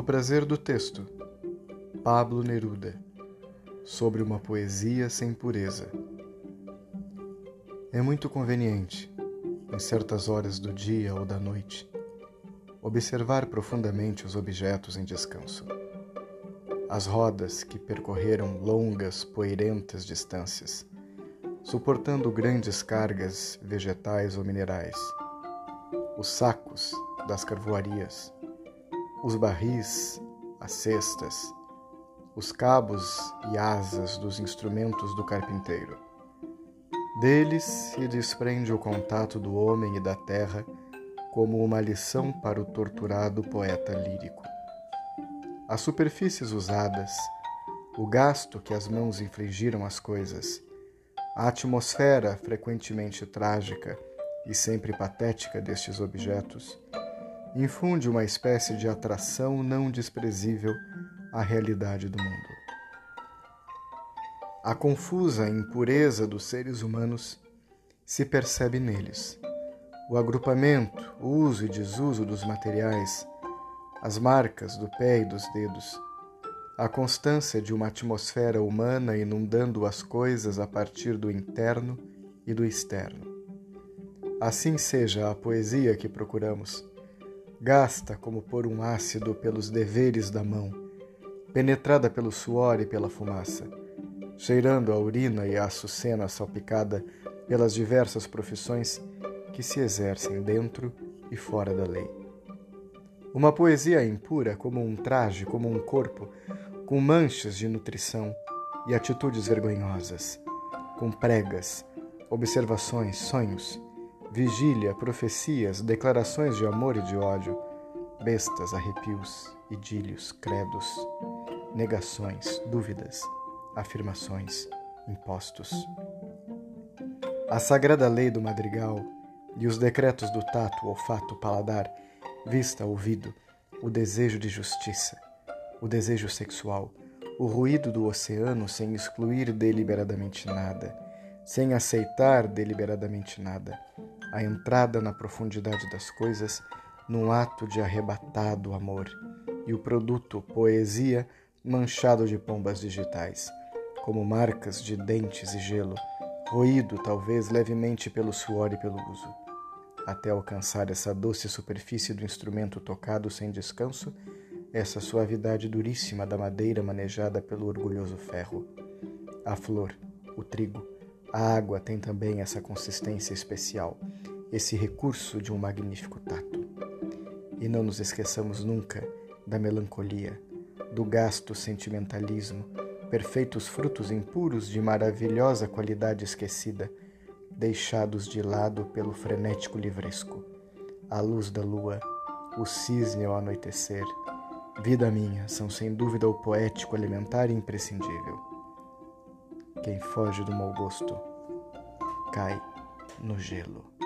Do prazer do texto, Pablo Neruda, sobre uma poesia sem pureza. É muito conveniente, em certas horas do dia ou da noite, observar profundamente os objetos em descanso. As rodas que percorreram longas, poeirentas distâncias, suportando grandes cargas vegetais ou minerais. Os sacos das carvoarias os barris, as cestas, os cabos e asas dos instrumentos do carpinteiro. Deles se desprende o contato do homem e da terra como uma lição para o torturado poeta lírico. As superfícies usadas, o gasto que as mãos infligiram às coisas, a atmosfera frequentemente trágica e sempre patética destes objetos, infunde uma espécie de atração não desprezível à realidade do mundo. A confusa impureza dos seres humanos se percebe neles. O agrupamento, o uso e desuso dos materiais, as marcas do pé e dos dedos, a constância de uma atmosfera humana inundando as coisas a partir do interno e do externo. Assim seja a poesia que procuramos gasta como por um ácido pelos deveres da mão, penetrada pelo suor e pela fumaça, cheirando a urina e a açucena salpicada pelas diversas profissões que se exercem dentro e fora da lei. Uma poesia impura como um traje, como um corpo, com manchas de nutrição e atitudes vergonhosas, com pregas, observações, sonhos, vigília, profecias, declarações de amor e de ódio, bestas, arrepios, idílios, credos, negações, dúvidas, afirmações, impostos. A sagrada lei do madrigal e os decretos do tato, olfato, paladar, vista, ouvido, o desejo de justiça, o desejo sexual, o ruído do oceano sem excluir deliberadamente nada, sem aceitar deliberadamente nada, a entrada na profundidade das coisas num ato de arrebatado amor, e o produto, poesia, manchado de pombas digitais, como marcas de dentes e gelo, roído talvez levemente pelo suor e pelo uso. Até alcançar essa doce superfície do instrumento tocado sem descanso, essa suavidade duríssima da madeira manejada pelo orgulhoso ferro. A flor, o trigo, a água tem também essa consistência especial, esse recurso de um magnífico tato. E não nos esqueçamos nunca da melancolia, do gasto sentimentalismo, perfeitos frutos impuros de maravilhosa qualidade esquecida, deixados de lado pelo frenético livresco. A luz da lua, o cisne ao anoitecer, vida minha, são sem dúvida o poético elementar e imprescindível. Quem foge do mau gosto cai no gelo.